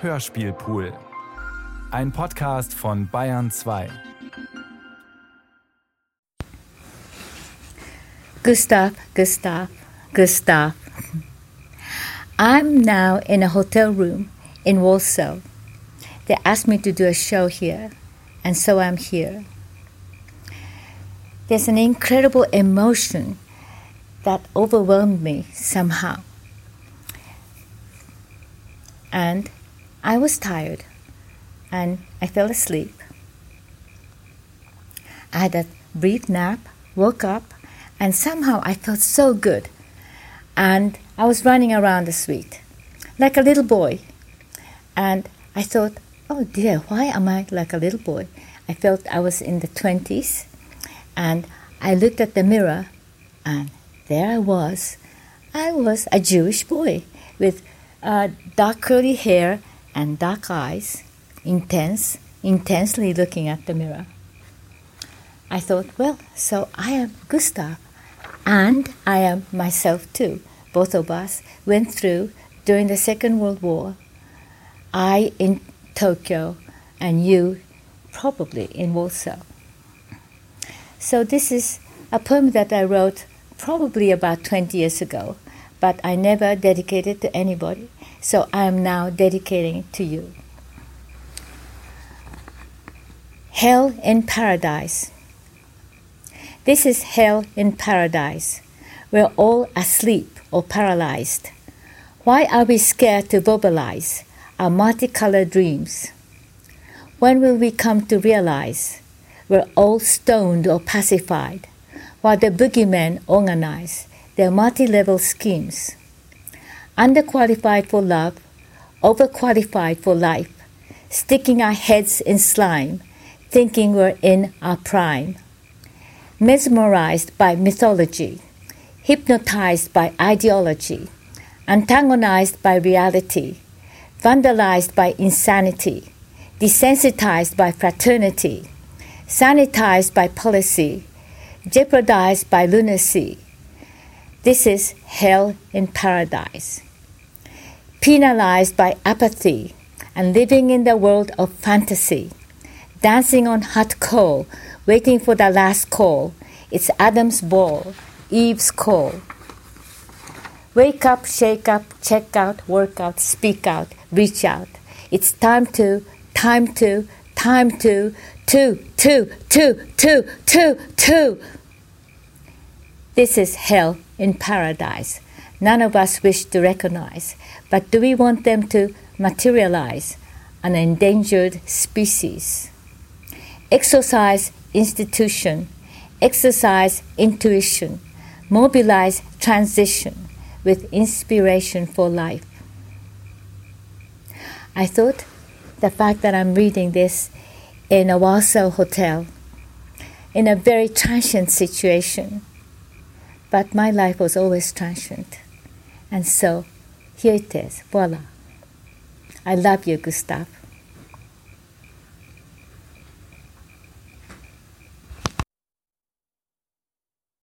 Hörspielpool. Ein Podcast von Bayern 2. Gustav, Gustav, Gustav. I'm now in a hotel room in Warsaw. They asked me to do a show here, and so I'm here. There's an incredible emotion that overwhelmed me somehow. And I was tired and I fell asleep. I had a brief nap, woke up, and somehow I felt so good. And I was running around the suite like a little boy. And I thought, oh dear, why am I like a little boy? I felt I was in the 20s. And I looked at the mirror, and there I was. I was a Jewish boy with uh, dark curly hair and dark eyes, intense, intensely looking at the mirror. I thought, well, so I am Gustav, and I am myself too. Both of us went through during the Second World War. I in Tokyo, and you probably in Warsaw. So, this is a poem that I wrote probably about 20 years ago, but I never dedicated to anybody. So I am now dedicating to you. Hell in Paradise. This is hell in paradise. We're all asleep or paralyzed. Why are we scared to verbalize our multicolored dreams? When will we come to realize we're all stoned or pacified while the boogeymen organize their multi level schemes? Underqualified for love, overqualified for life, sticking our heads in slime, thinking we're in our prime, mesmerized by mythology, hypnotized by ideology, antagonized by reality, vandalized by insanity, desensitized by fraternity, sanitized by policy, jeopardized by lunacy. This is hell in paradise penalized by apathy and living in the world of fantasy, dancing on hot coal, waiting for the last call. It's Adam's ball, Eve's call. Wake up, shake up, check out, work out, speak out, reach out. It's time to, time to, time to, two, two, two, two, two, two. This is hell in paradise. None of us wish to recognize. But do we want them to materialize an endangered species? Exercise institution, exercise intuition, mobilize transition with inspiration for life. I thought the fact that I'm reading this in a Warsaw hotel, in a very transient situation, but my life was always transient. And so here it is. Voila. I love you, Gustav.